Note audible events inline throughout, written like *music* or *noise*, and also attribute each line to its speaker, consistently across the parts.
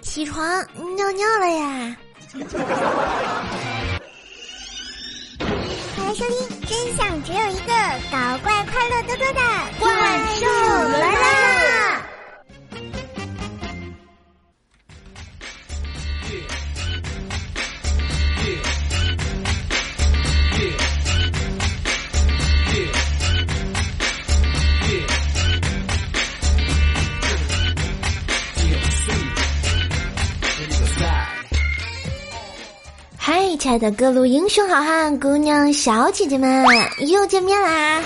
Speaker 1: 起床尿尿了呀！
Speaker 2: 快来收听真相只有一个，搞怪快乐多多的
Speaker 3: 怪兽来了。
Speaker 1: 亲爱的各路英雄好汉、姑娘、小姐姐们，又见面啦！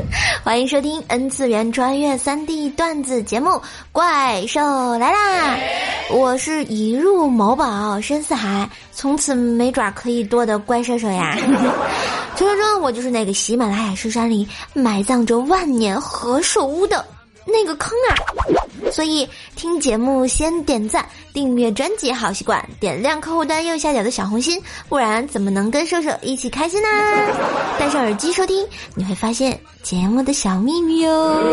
Speaker 1: *laughs* 欢迎收听《N 次元穿越三 D 段子》节目，《怪兽来啦》！我是一入某宝深似海，从此没爪可以剁的怪兽兽呀！传 *laughs* 说中我就是那个喜马拉雅山里埋葬着万年何首乌的那个坑啊！所以听节目先点赞、订阅专辑，好习惯，点亮客户端右下角的小红心，不然怎么能跟瘦瘦一起开心呢？戴上耳机收听，你会发现节目的小秘密哦。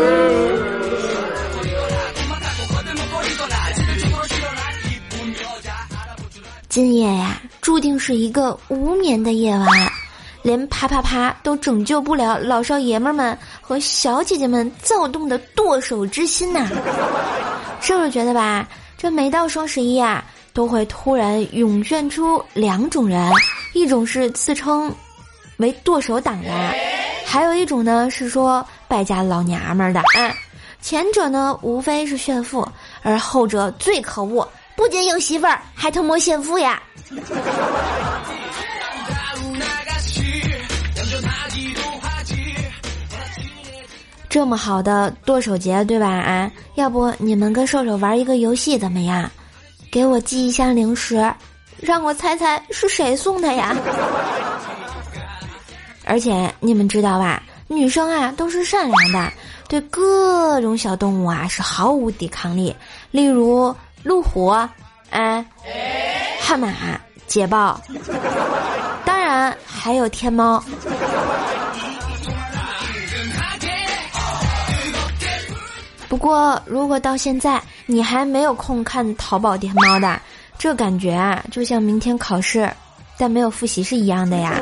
Speaker 1: 今夜呀，注定是一个无眠的夜晚。连啪啪啪都拯救不了老少爷们儿们和小姐姐们躁动的剁手之心呐！*laughs* 是不是觉得吧？这每到双十一啊，都会突然涌现出两种人，一种是自称为剁手党的，还有一种呢是说败家老娘们的啊。前者呢无非是炫富，而后者最可恶，不仅有媳妇儿，还他妈炫富呀！这么好的剁手节对吧？啊，要不你们跟瘦瘦玩一个游戏怎么样？给我寄一箱零食，让我猜猜是谁送的呀？*laughs* 而且你们知道吧，女生啊都是善良的，对各种小动物啊是毫无抵抗力。例如路虎、啊悍马、捷豹，当然还有天猫。不过，如果到现在你还没有空看淘宝天猫的，这感觉啊，就像明天考试但没有复习是一样的呀。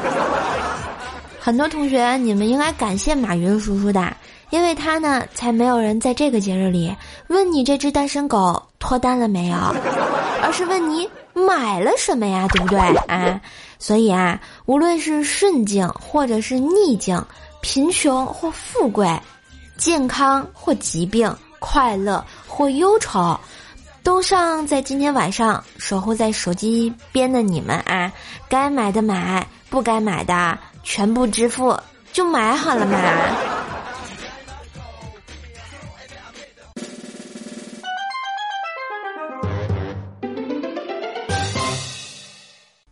Speaker 1: 很多同学，你们应该感谢马云叔叔的，因为他呢，才没有人在这个节日里问你这只单身狗脱单了没有，而是问你买了什么呀，对不对啊？所以啊，无论是顺境或者是逆境，贫穷或富贵。健康或疾病，快乐或忧愁，都上在今天晚上守候在手机边的你们啊！该买的买，不该买的全部支付就买好了嘛！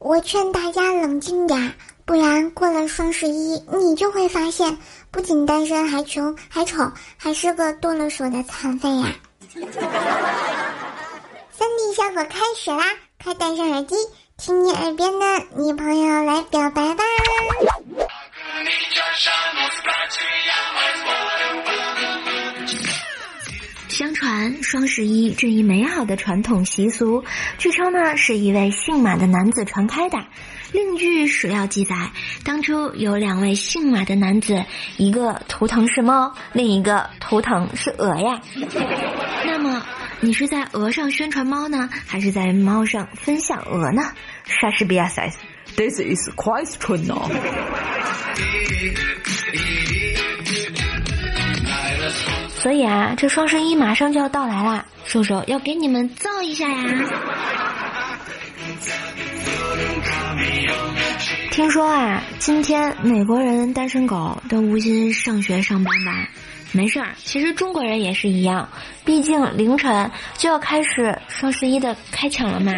Speaker 1: 我劝大家冷静点儿，不然过了双十一，你就会发现。不仅单身还穷还丑，还是个剁了手的残废呀！三 D 效果开始啦，快戴上耳机，听你耳边的女朋友来表白吧！相传双十一这一美好的传统习俗，据称呢是一位姓马的男子传开的。另据史料记载，当初有两位姓马的男子，一个图腾是猫，另一个图腾是鹅呀。*laughs* 那么，你是在鹅上宣传猫呢，还是在猫上分享鹅呢？莎士比亚 says，this is q u e i t o n 哦。所以啊，这双十一马上就要到来啦，瘦瘦要给你们造一下呀。听说啊，今天美国人单身狗都无心上学上班吧？没事儿，其实中国人也是一样，毕竟凌晨就要开始双十一的开抢了嘛。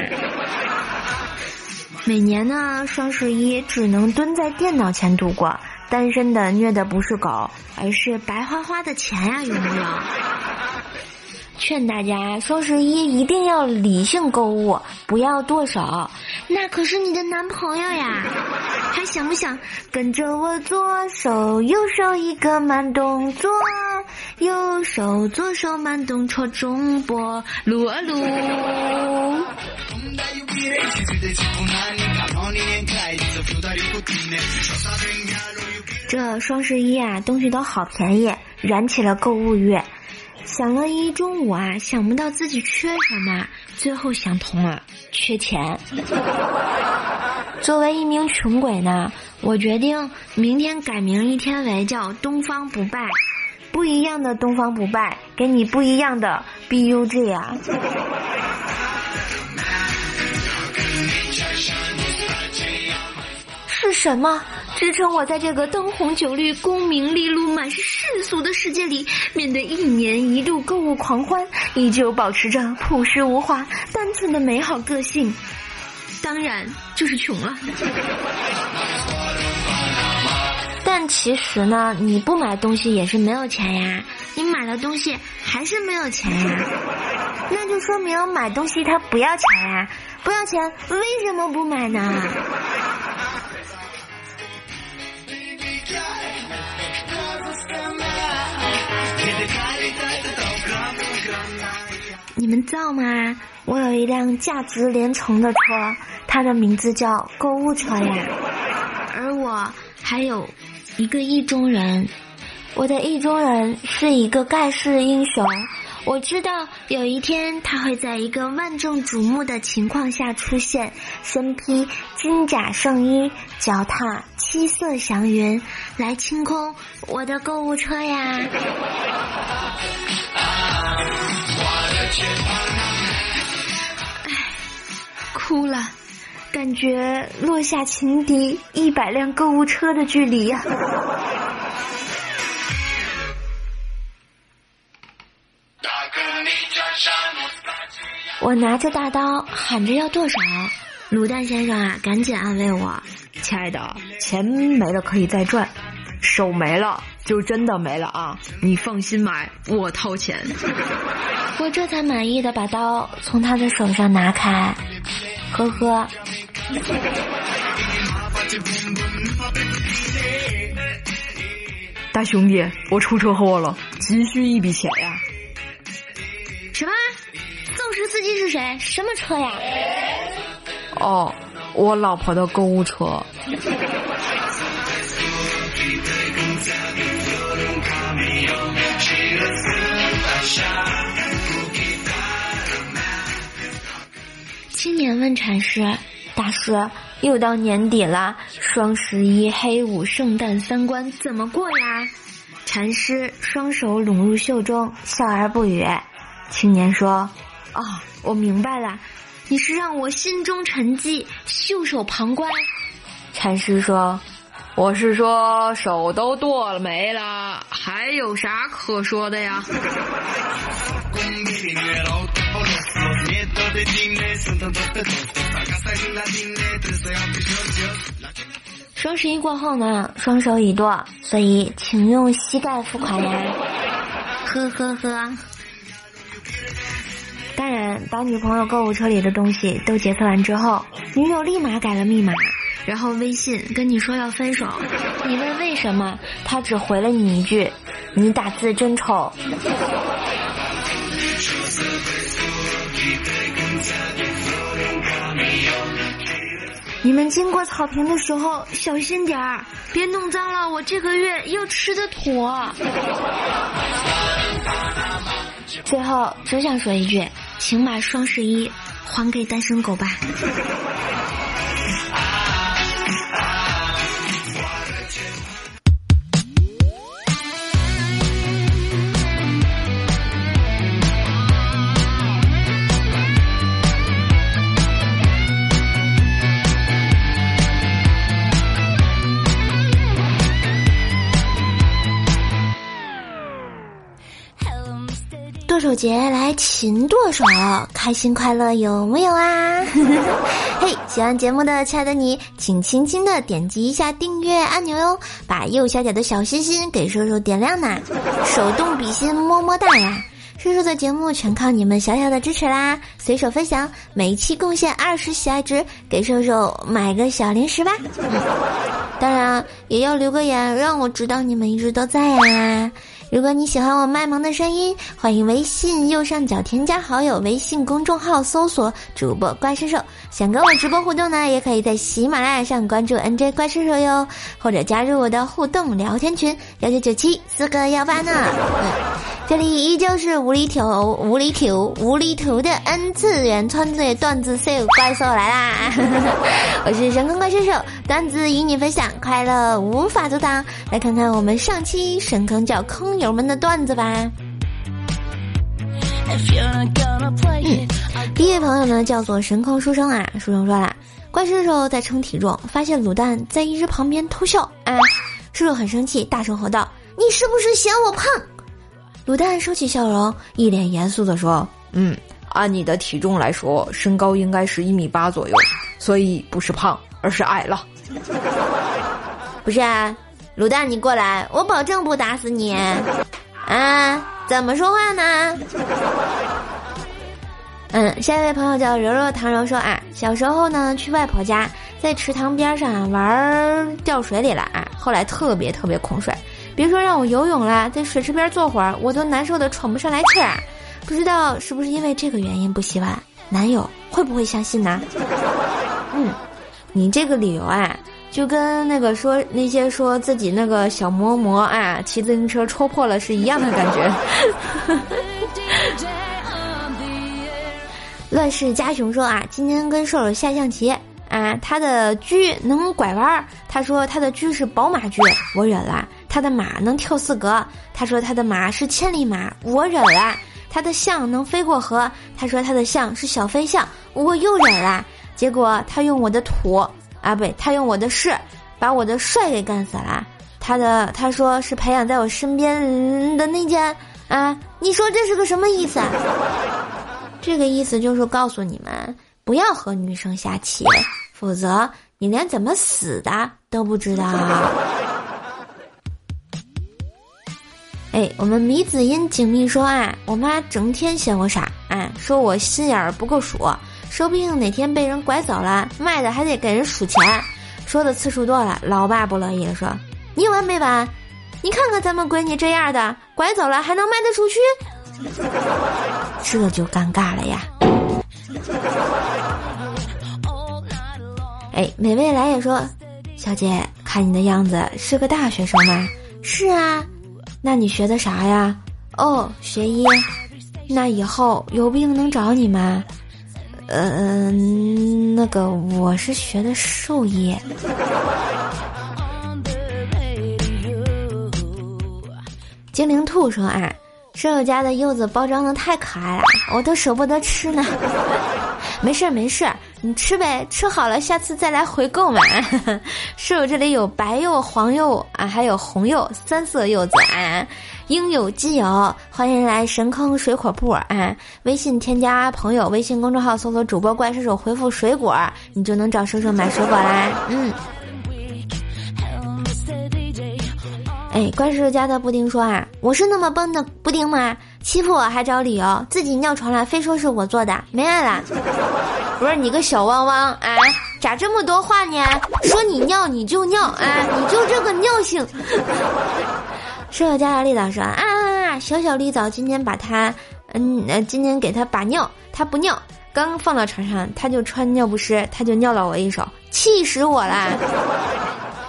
Speaker 1: 每年呢，双十一只能蹲在电脑前度过，单身的虐的不是狗，而是白花花的钱呀！有没有？劝大家双十一一定要理性购物，不要剁手。那可是你的男朋友呀，还想不想跟着我左手右手一个慢动作，右手左手慢动戳中波，撸啊撸。这双十一啊，东西都好便宜，燃起了购物欲。想了一中午啊，想不到自己缺什么，最后想通了，缺钱。作为一名穷鬼呢，我决定明天改名一天为叫东方不败，不一样的东方不败，给你不一样的 BUG 啊。是什么？支撑我在这个灯红酒绿、功名利禄满是世俗的世界里，面对一年一度购物狂欢，依旧保持着朴实无华、单纯的美好个性。当然就是穷了。但其实呢，你不买东西也是没有钱呀，你买了东西还是没有钱呀，那就说明买东西它不要钱呀，不要钱为什么不买呢？人造吗？我有一辆价值连城的车，它的名字叫购物车呀。而我还有一个意中人，我的意中人是一个盖世英雄。我知道有一天他会在一个万众瞩目的情况下出现，身披金甲圣衣，脚踏七色祥云，来清空我的购物车呀。唉，哭了，感觉落下情敌一百辆购物车的距离呀！我拿着大刀喊着要剁手，卤蛋先生啊，赶紧安慰我，
Speaker 4: 亲爱的，钱没了可以再赚，手没了就真的没了啊！你放心买，我掏钱。
Speaker 1: 我这才满意的把刀从他的手上拿开，呵呵。*laughs*
Speaker 4: 大兄弟，我出车祸了，急需一笔钱呀！
Speaker 1: 什么？肇事司机是谁？什么车呀？
Speaker 4: 哦，我老婆的购物车。
Speaker 1: 青年问禅师：“大师，又到年底了，双十一、黑五、圣诞三关怎么过呀？”禅师双手拢入袖中，笑而不语。青年说：“哦，我明白了，你是让我心中沉寂，袖手旁观。”禅师说。我是说，手都剁了没了，还有啥可说的呀？双十一过后呢，双手已剁，所以请用膝盖付款呀！呵呵呵。当然，把女朋友购物车里的东西都结算完之后，女友立马改了密码。然后微信跟你说要分手，你问为什么，他只回了你一句：“你打字真丑。”你们经过草坪的时候小心点儿，别弄脏了我这个月要吃的土。最后只想说一句，请把双十一还给单身狗吧。节来勤剁手，开心快乐有木有啊？*laughs* 嘿，喜欢节目的亲爱的你，请轻轻的点击一下订阅按钮哟，把右下角的小心心给叔叔点亮呐，手动比心么么哒呀！叔叔的节目全靠你们小小的支持啦，随手分享，每一期贡献二十喜爱值，给叔叔买个小零食吧。当然，也要留个言，让我知道你们一直都在呀。如果你喜欢我卖萌的声音，欢迎微信右上角添加好友，微信公众号搜索“主播怪兽兽”。想跟我直播互动呢，也可以在喜马拉雅上关注 NJ 怪兽兽哟，或者加入我的互动聊天群幺九九七四个幺八呢。这里依旧是无厘头、无厘头、无厘头的 N 次元穿作段子秀，怪兽来啦！*laughs* 我是神坑怪兽兽，段子与你分享快乐，无法阻挡。来看看我们上期神坑叫坑友们的段子吧。嗯，第一位朋友呢叫做神坑书生啊，书生说了，怪兽兽在称体重，发现卤蛋在一只旁边偷笑，哎，叔叔很生气，大声吼道：“你是不是嫌我胖？”卤蛋收起笑容，一脸严肃地说：“
Speaker 4: 嗯，按你的体重来说，身高应该是一米八左右，所以不是胖，而是矮了。
Speaker 1: 不是，啊，卤蛋你过来，我保证不打死你。啊，怎么说话呢？嗯，下一位朋友叫柔柔，唐柔说啊，小时候呢去外婆家，在池塘边上玩儿，掉水里了啊，后来特别特别恐水。”别说让我游泳了，在水池边坐会儿我都难受的喘不上来气儿，不知道是不是因为这个原因不洗碗？男友会不会相信呢？嗯，你这个理由啊，就跟那个说那些说自己那个小磨磨啊，骑自行车戳破了是一样的感觉。*laughs* 乱世家雄说啊，今天跟瘦瘦下象棋啊，他的车能拐弯儿，他说他的车是宝马车，我忍了。他的马能跳四格，他说他的马是千里马，我忍了。他的象能飞过河，他说他的象是小飞象，我又忍了。结果他用我的土啊，不对，他用我的士，把我的帅给干死了。他的他说是培养在我身边的那件啊，你说这是个什么意思啊？这个意思就是告诉你们不要和女生下棋，否则你连怎么死的都不知道。哎，我们米子音紧觅说啊，我妈整天嫌我傻，哎，说我心眼儿不够数，说不定哪天被人拐走了，卖的还得给人数钱。说的次数多了，老爸不乐意了，说，你完没完？你看看咱们闺女这样的，拐走了还能卖得出去？这就尴尬了呀。哎，美未来也说，小姐，看你的样子是个大学生吗？是啊。那你学的啥呀？哦，学医。那以后有病能找你吗？呃，那个我是学的兽医。精灵兔说啊，舍友家的柚子包装的太可爱了，我都舍不得吃呢。*laughs* 没事儿，没事儿。你吃呗，吃好了下次再来回购嘛。*laughs* 室友这里有白柚、黄柚啊，还有红柚，三色柚子啊，应有尽有。欢迎来神坑水果铺啊！微信添加朋友，微信公众号搜索主播怪兽手，回复水果，你就能找兽兽买水果啦。嗯。哎，怪叔叔家的布丁说啊，我是那么笨的布丁吗？欺负我还找理由，自己尿床了，非说是我做的，没爱了。不是你个小汪汪啊，咋这么多话呢？说你尿你就尿啊，你就这个尿性。盛家的丽早说啊，小小丽早今天把他，嗯，今天给他把尿，他不尿，刚放到床上他就穿尿不湿，他就尿了我一手，气死我了。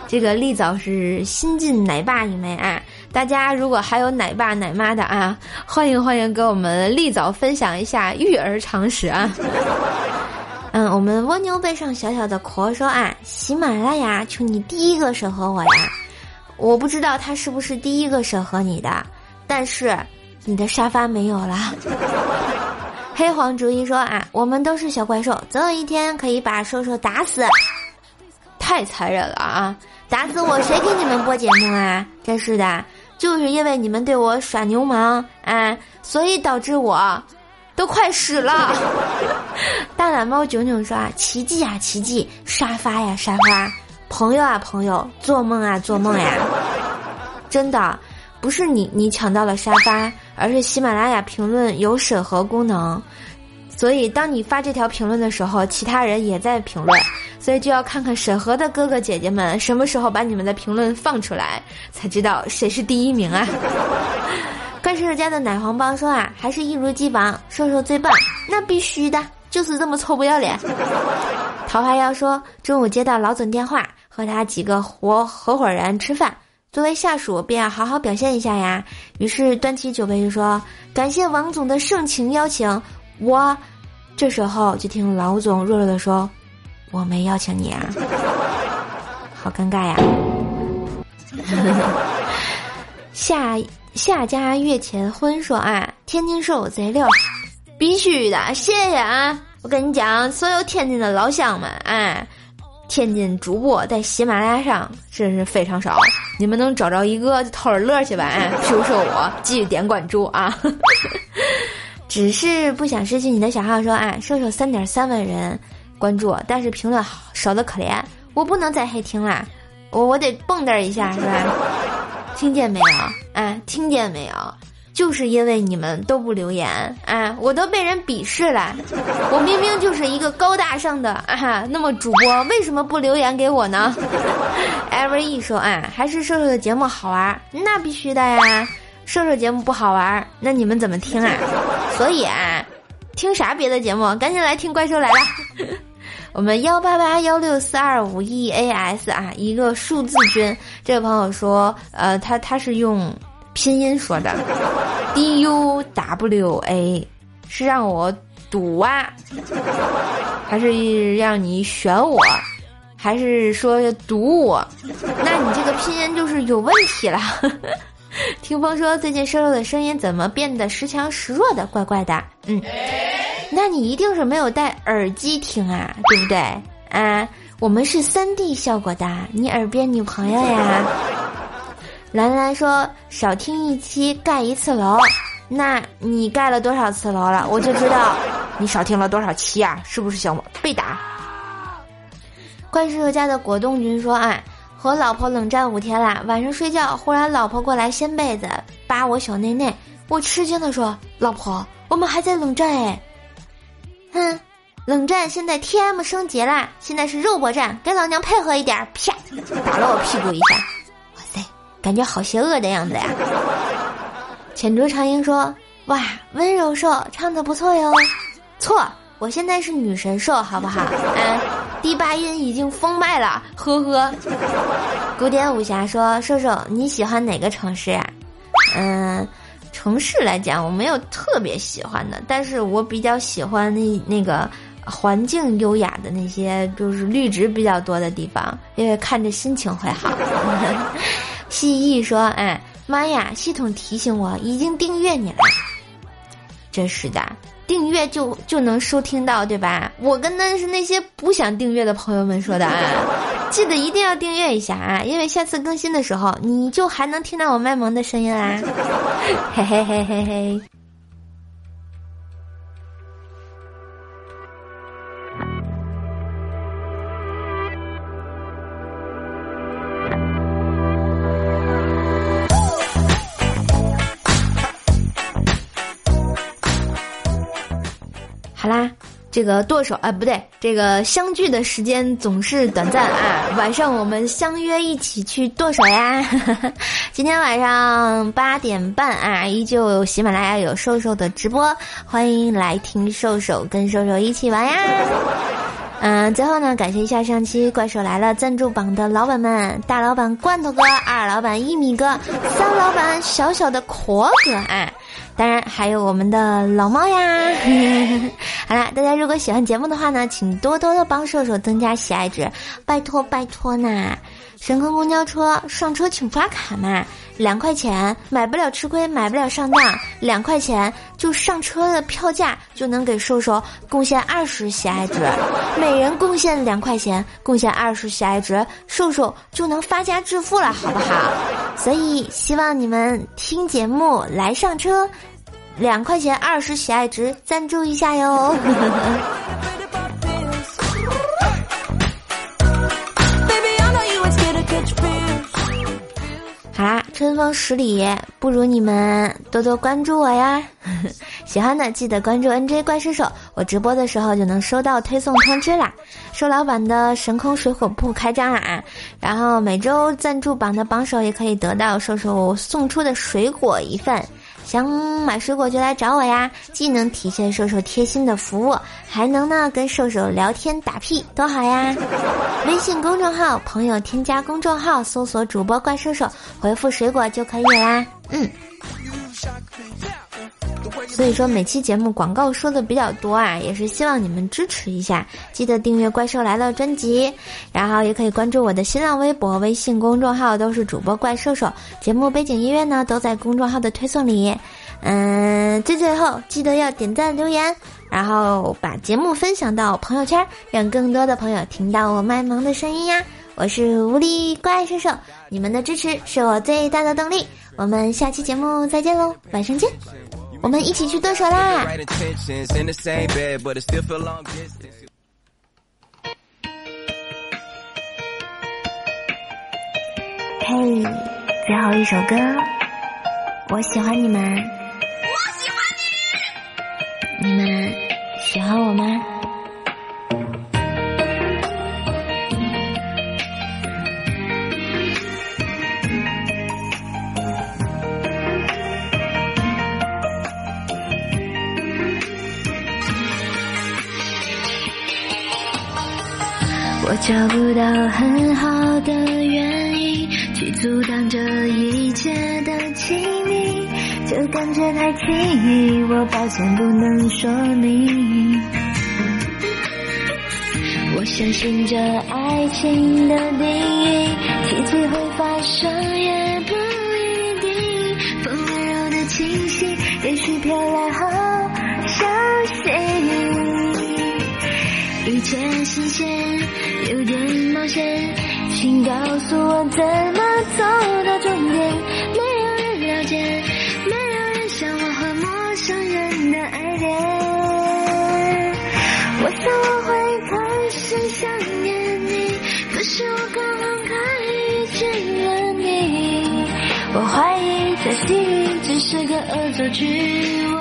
Speaker 1: 这个立早是新晋奶爸一枚啊！大家如果还有奶爸奶妈的啊，欢迎欢迎，跟我们立早分享一下育儿常识啊！*laughs* 嗯，我们蜗牛背上小小的壳说啊，喜马拉雅，求你第一个审核我呀！我不知道他是不是第一个审核你的，但是你的沙发没有了。*laughs* 黑黄竹音说啊，我们都是小怪兽，总有一天可以把兽兽打死。太残忍了啊！打死我，谁给你们播节目啊？真是的，就是因为你们对我耍流氓啊，所以导致我都快死了。大懒猫炯炯说：“奇迹啊，奇迹！沙发呀，沙发！朋友啊，朋友！做梦啊，做梦呀！”真的不是你，你抢到了沙发，而是喜马拉雅评论有审核功能。所以，当你发这条评论的时候，其他人也在评论，所以就要看看审核的哥哥姐姐们什么时候把你们的评论放出来，才知道谁是第一名啊！怪兽家的奶黄包说啊，还是一如既往，瘦瘦最棒，那必须的，就是这么臭不要脸。桃花妖说，中午接到老总电话，和他几个合合伙人吃饭，作为下属，便要好好表现一下呀。于是端起酒杯就说，感谢王总的盛情邀请。我这时候就听老总弱弱的说：“我没邀请你啊，好尴尬呀。*laughs* ”下下家月前婚说啊，天津我贼六，必须的，谢谢啊！我跟你讲，所有天津的老乡们啊，天津主播在喜马拉雅上真是非常少，你们能找着一个就偷着乐去吧，收说我，继续点关注啊。只是不想失去你的小号，说啊，瘦瘦三点三万人关注，但是评论好少的可怜，我不能再黑听啦，我我得蹦跶一下是吧？*laughs* 听见没有？啊，听见没有？就是因为你们都不留言，啊，我都被人鄙视了，我明明就是一个高大上的啊，那么主播为什么不留言给我呢？evere y *laughs* 说啊，还是瘦瘦的节目好玩，那必须的呀。兽兽节目不好玩，那你们怎么听啊？所以啊，听啥别的节目？赶紧来听《怪兽来了》。*laughs* 我们幺八八幺六四二五 e a s 啊，一个数字君，这位朋友说，呃，他他是用拼音说的，d u w a，是让我赌啊？还是让你选我？还是说赌我？那你这个拼音就是有问题了。*laughs* 听风说，最近瘦瘦的声音怎么变得时强时弱的，怪怪的。嗯，那你一定是没有戴耳机听啊，对不对？啊，我们是三 D 效果的，你耳边女朋友呀。*laughs* 兰兰说：“少听一期，盖一次楼。”那你盖了多少次楼了？我就知道你少听了多少期啊！是不是想被打？怪叔叔家的果冻君说：“啊。”和老婆冷战五天了，晚上睡觉，忽然老婆过来掀被子，扒我小内内，我吃惊的说：“老婆，我们还在冷战哎。”哼，冷战现在 T M 升级啦，现在是肉搏战，给老娘配合一点，啪，打了我屁股一下，哇塞，感觉好邪恶的样子呀。浅竹长英说：“哇，温柔兽唱的不错哟，错。”我现在是女神兽，好不好？嗯，*laughs* 第八音已经封麦了，呵呵。古典武侠说：“兽兽，你喜欢哪个城市呀？”嗯，城市来讲，我没有特别喜欢的，但是我比较喜欢那那个环境优雅的那些，就是绿植比较多的地方，因为看着心情会好。*laughs* 蜥蜴说：“哎，妈呀，系统提醒我已经订阅你了，真是的。”订阅就就能收听到，对吧？我跟那是那些不想订阅的朋友们说的啊，*laughs* 记得一定要订阅一下啊，因为下次更新的时候，你就还能听到我卖萌的声音啊，*laughs* 嘿嘿嘿嘿嘿。好啦，这个剁手啊，不对，这个相聚的时间总是短暂啊。晚上我们相约一起去剁手呀！*laughs* 今天晚上八点半啊，依旧喜马拉雅有瘦瘦的直播，欢迎来听瘦瘦跟瘦瘦一起玩呀。嗯，最后呢，感谢一下上期《怪兽来了》赞助榜的老板们：大老板罐头哥、二老板一米哥、三老板小小的壳哥啊。当然还有我们的老猫呀！*laughs* 好啦，大家如果喜欢节目的话呢，请多多的帮瘦瘦增加喜爱值，拜托拜托呐！神坑公交车上车请刷卡嘛，两块钱买不了吃亏买不了上当，两块钱就上车的票价就能给兽兽贡献二十喜爱值，每人贡献两块钱，贡献二十喜爱值，兽兽就能发家致富了，好不好？所以希望你们听节目来上车，两块钱二十喜爱值赞助一下哟。啊，春风十里不如你们多多关注我呀！*laughs* 喜欢的记得关注 NJ 怪兽手，我直播的时候就能收到推送通知啦。瘦老板的神空水火铺开张了啊！然后每周赞助榜的榜首也可以得到瘦瘦送出的水果一份，想买水果就来找我呀，既能体现瘦瘦贴心的服务。还能呢，跟兽兽聊天打屁多好呀！*laughs* 微信公众号，朋友添加公众号，搜索主播怪兽兽，回复水果就可以啦。嗯，所以说每期节目广告说的比较多啊，也是希望你们支持一下，记得订阅《怪兽来了》专辑，然后也可以关注我的新浪微博、微信公众号，都是主播怪兽兽。节目背景音乐呢，都在公众号的推送里。嗯，最最后记得要点赞留言。然后把节目分享到朋友圈，让更多的朋友听到我卖萌的声音呀！我是无力怪兽兽，你们的支持是我最大的动力。我们下期节目再见喽，晚上见！我们一起去剁手啦！嘿，最后一首歌，我喜欢你们。你们喜欢我吗？我找不到很好的原因去阻挡这一切的亲密。这感觉太奇异，我抱歉不能说明。我相信这爱情的定义，奇迹会发生也不一定。风温柔的清息，也许飘来好消息。一切新鲜，有点冒险，请告诉我怎么走。我怀疑这地运只是个恶作剧。我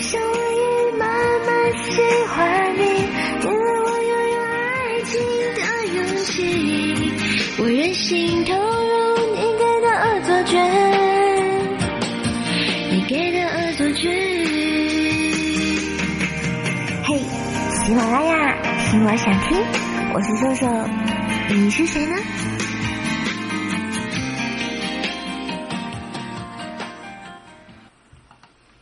Speaker 1: 想我已慢慢喜欢你，因了我拥有爱情的勇气。我任性投入你给的恶作剧，你给的恶作剧。嘿，喜马拉雅，听我想听，我是秀秀，你是谁呢？